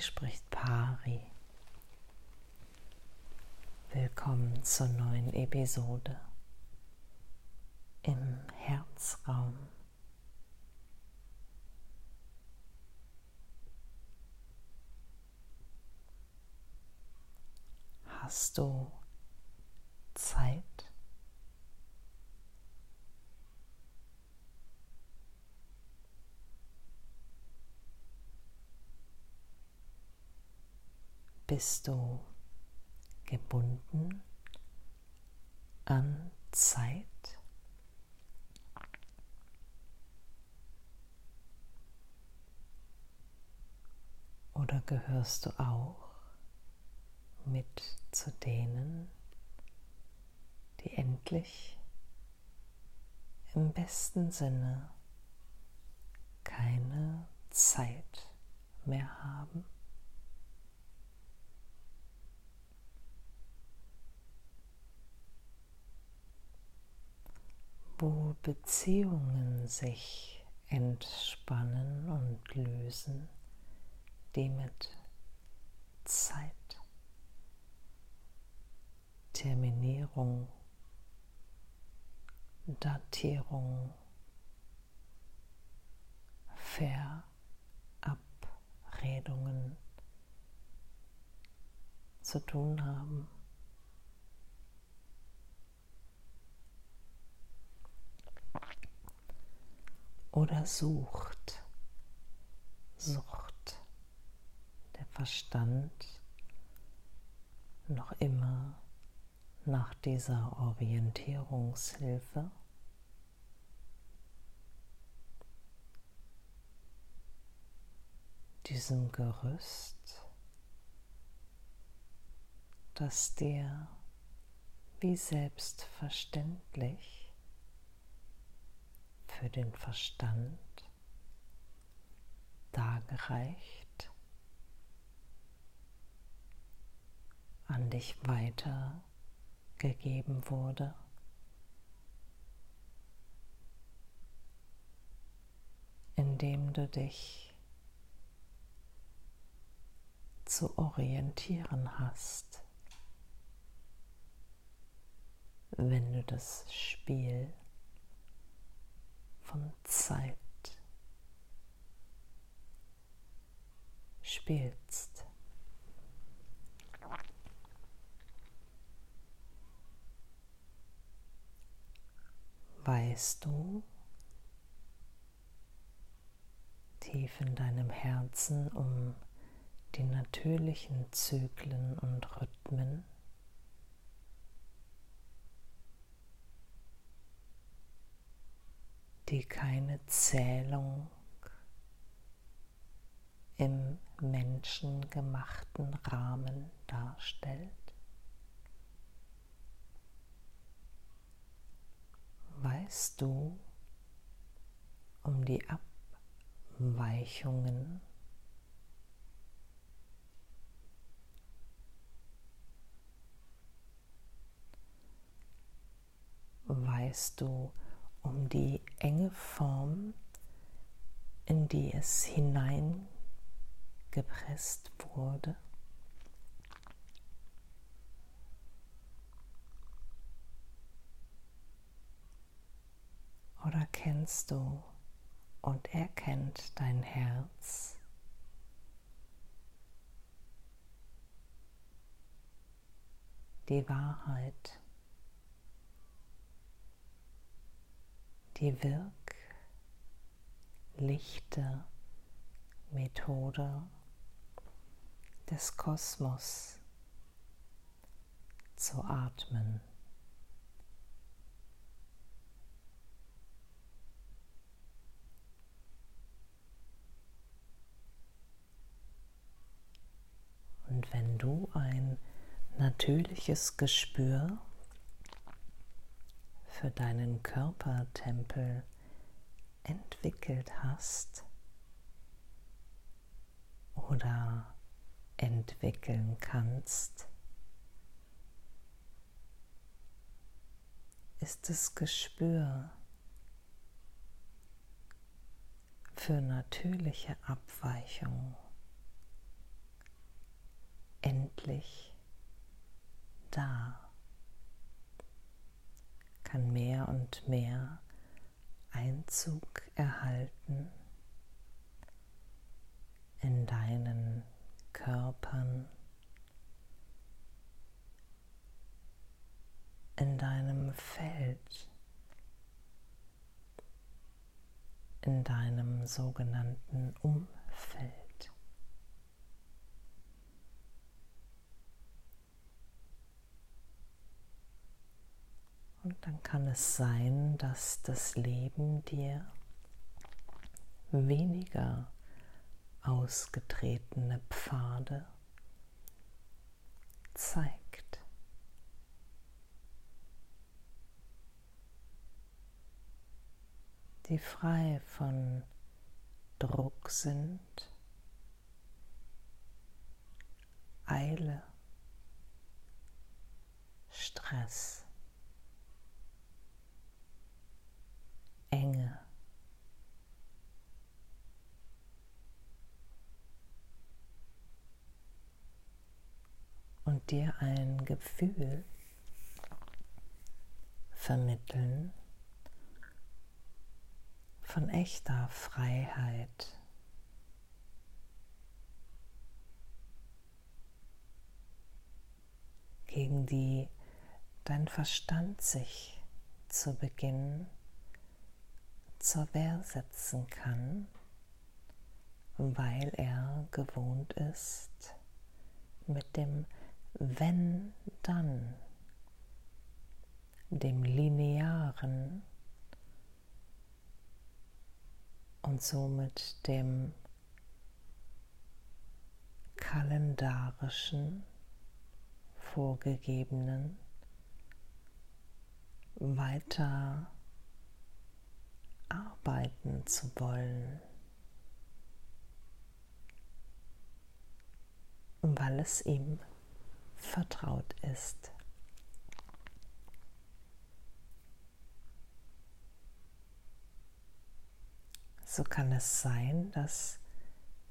Spricht Pari. Willkommen zur neuen Episode im Herzraum. Hast du Zeit? Bist du gebunden an Zeit? Oder gehörst du auch mit zu denen, die endlich im besten Sinne keine Zeit mehr haben? Wo Beziehungen sich entspannen und lösen, die mit Zeit, Terminierung, Datierung, Verabredungen zu tun haben. Oder sucht, sucht der Verstand noch immer nach dieser Orientierungshilfe? diesem Gerüst, das dir wie selbstverständlich für den Verstand dargereicht, an dich weitergegeben wurde. indem du dich zu orientieren hast, wenn du das Spiel von Zeit spielst. Weißt du tief in deinem Herzen um die natürlichen Zyklen und Rhythmen? Die keine Zählung im menschengemachten Rahmen darstellt. Weißt du um die Abweichungen weißt du um die enge Form, in die es hineingepresst wurde. Oder kennst du und erkennt dein Herz? Die Wahrheit die wirklichte Methode des Kosmos zu atmen. Und wenn du ein natürliches Gespür für deinen Körpertempel entwickelt hast oder entwickeln kannst, ist das Gespür für natürliche Abweichungen endlich da, kann mehr und mehr Einzug erhalten in deinen Körpern, in deinem Feld, in deinem sogenannten Umfeld. Und dann kann es sein, dass das Leben dir weniger ausgetretene Pfade zeigt. die frei von Druck sind, Eile, Stress. Enge. Und dir ein Gefühl vermitteln von echter Freiheit. gegen die dein Verstand sich zu Beginn zur Wehr setzen kann, weil er gewohnt ist, mit dem wenn dann, dem linearen und somit dem kalendarischen vorgegebenen weiter arbeiten zu wollen, weil es ihm vertraut ist. So kann es sein, dass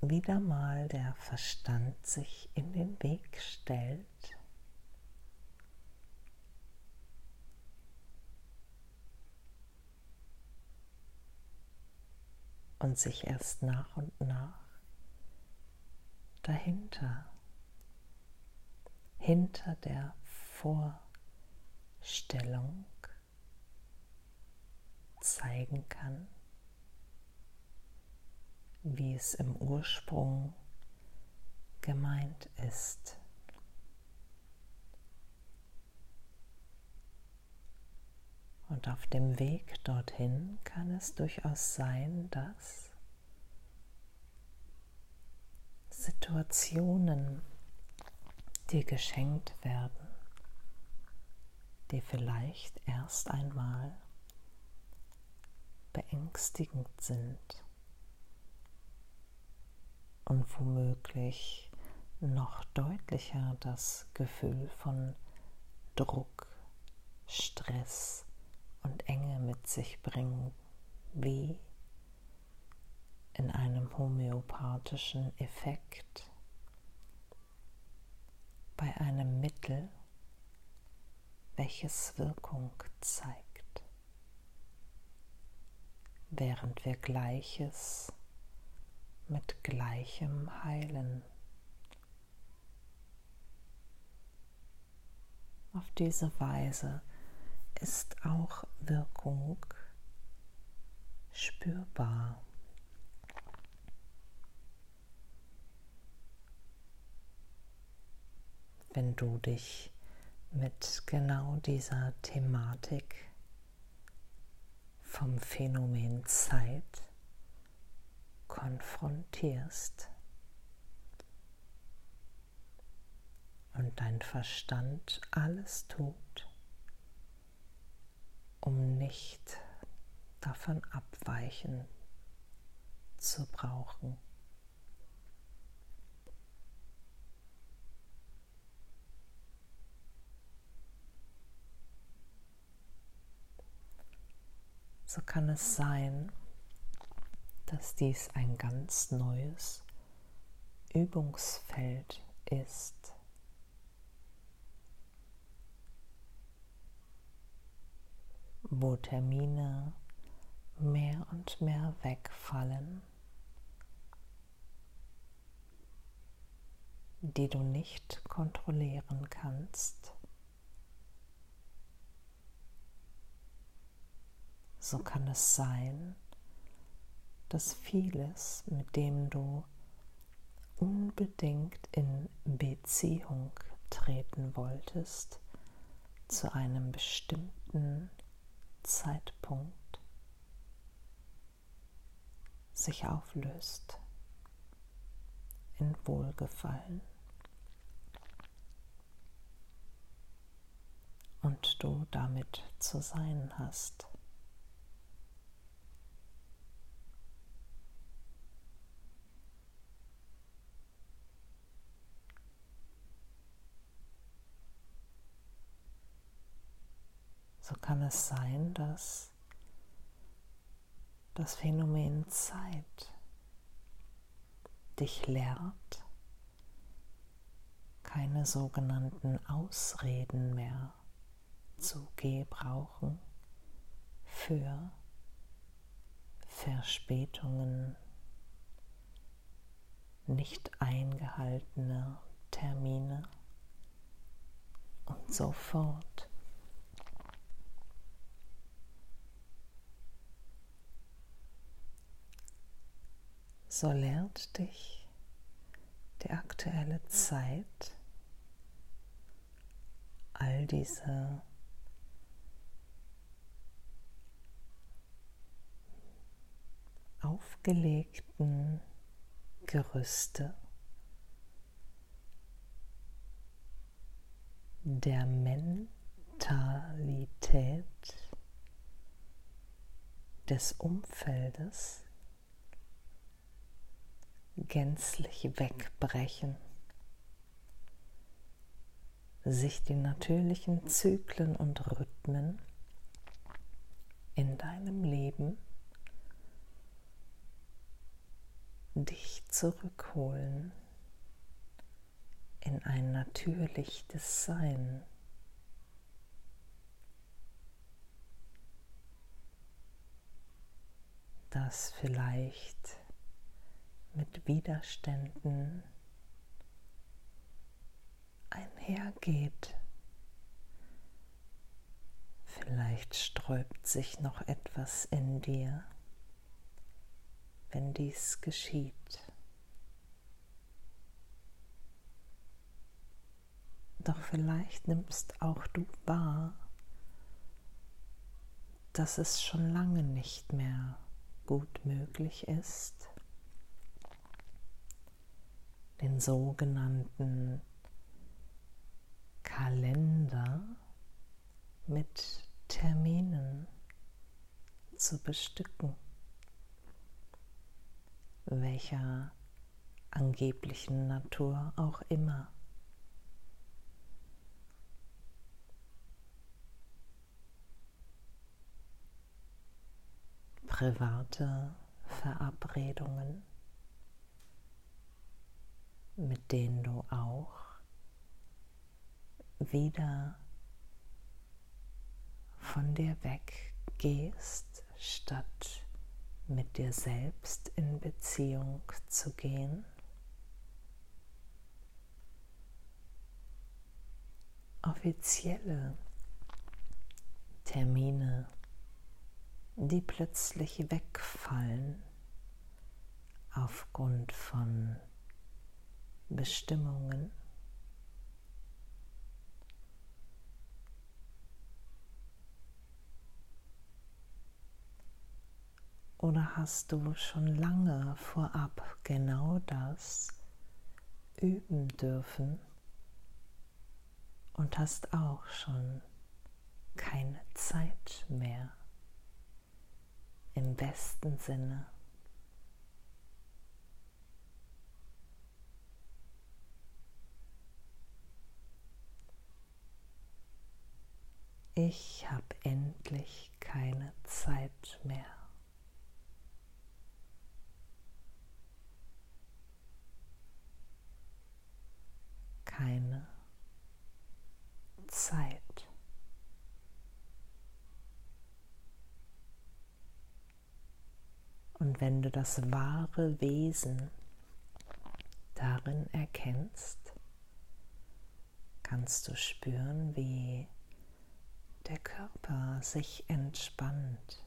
wieder mal der Verstand sich in den Weg stellt und sich erst nach und nach dahinter, hinter der Vorstellung zeigen kann, wie es im Ursprung gemeint ist. Und auf dem Weg dorthin kann es durchaus sein, dass Situationen dir geschenkt werden, die vielleicht erst einmal beängstigend sind und womöglich noch deutlicher das Gefühl von Druck, Stress, und Enge mit sich bringen, wie in einem homöopathischen Effekt bei einem Mittel, welches Wirkung zeigt, während wir Gleiches mit Gleichem heilen. Auf diese Weise ist auch Wirkung spürbar. Wenn du dich mit genau dieser Thematik vom Phänomen Zeit konfrontierst und dein Verstand alles tut, um nicht davon abweichen zu brauchen. so kann es sein, dass dies ein ganz neues Übungsfeld ist. wo Termine mehr und mehr wegfallen, die du nicht kontrollieren kannst. So kann es sein, dass vieles, mit dem du unbedingt in Beziehung treten wolltest, zu einem bestimmten Zeitpunkt sich auflöst in Wohlgefallen und du damit zu sein hast. Kann es sein, dass das Phänomen Zeit dich lehrt, keine sogenannten Ausreden mehr zu gebrauchen für Verspätungen, nicht eingehaltene Termine und so fort. So lehrt dich die aktuelle Zeit all diese aufgelegten Gerüste der Mentalität des Umfeldes gänzlich wegbrechen, sich die natürlichen Zyklen und Rhythmen in deinem Leben dich zurückholen in ein natürliches Sein. das vielleicht mit Widerständen einhergeht. Vielleicht sträubt sich noch etwas in dir, wenn dies geschieht. Doch vielleicht nimmst auch du wahr, dass es schon lange nicht mehr gut möglich ist, den sogenannten Kalender mit Terminen zu bestücken, welcher angeblichen Natur auch immer. Private Verabredungen mit denen du auch wieder von dir weggehst, statt mit dir selbst in Beziehung zu gehen. Offizielle Termine, die plötzlich wegfallen aufgrund von Bestimmungen. Oder hast du schon lange vorab genau das üben dürfen und hast auch schon keine Zeit mehr im besten Sinne? Ich habe endlich keine Zeit mehr. Keine Zeit. Und wenn du das wahre Wesen darin erkennst, kannst du spüren, wie der Körper sich entspannt.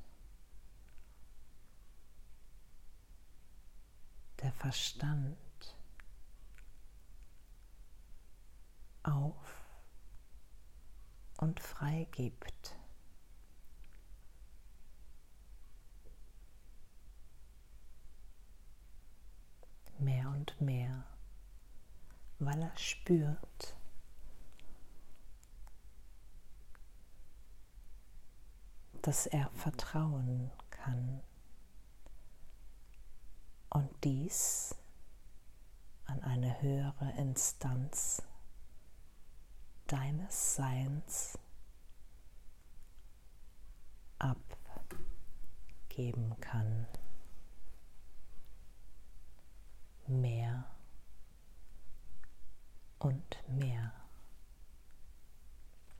Der Verstand auf und freigibt. Mehr und mehr, weil er spürt, dass er vertrauen kann und dies an eine höhere Instanz deines Seins abgeben kann. Mehr und mehr.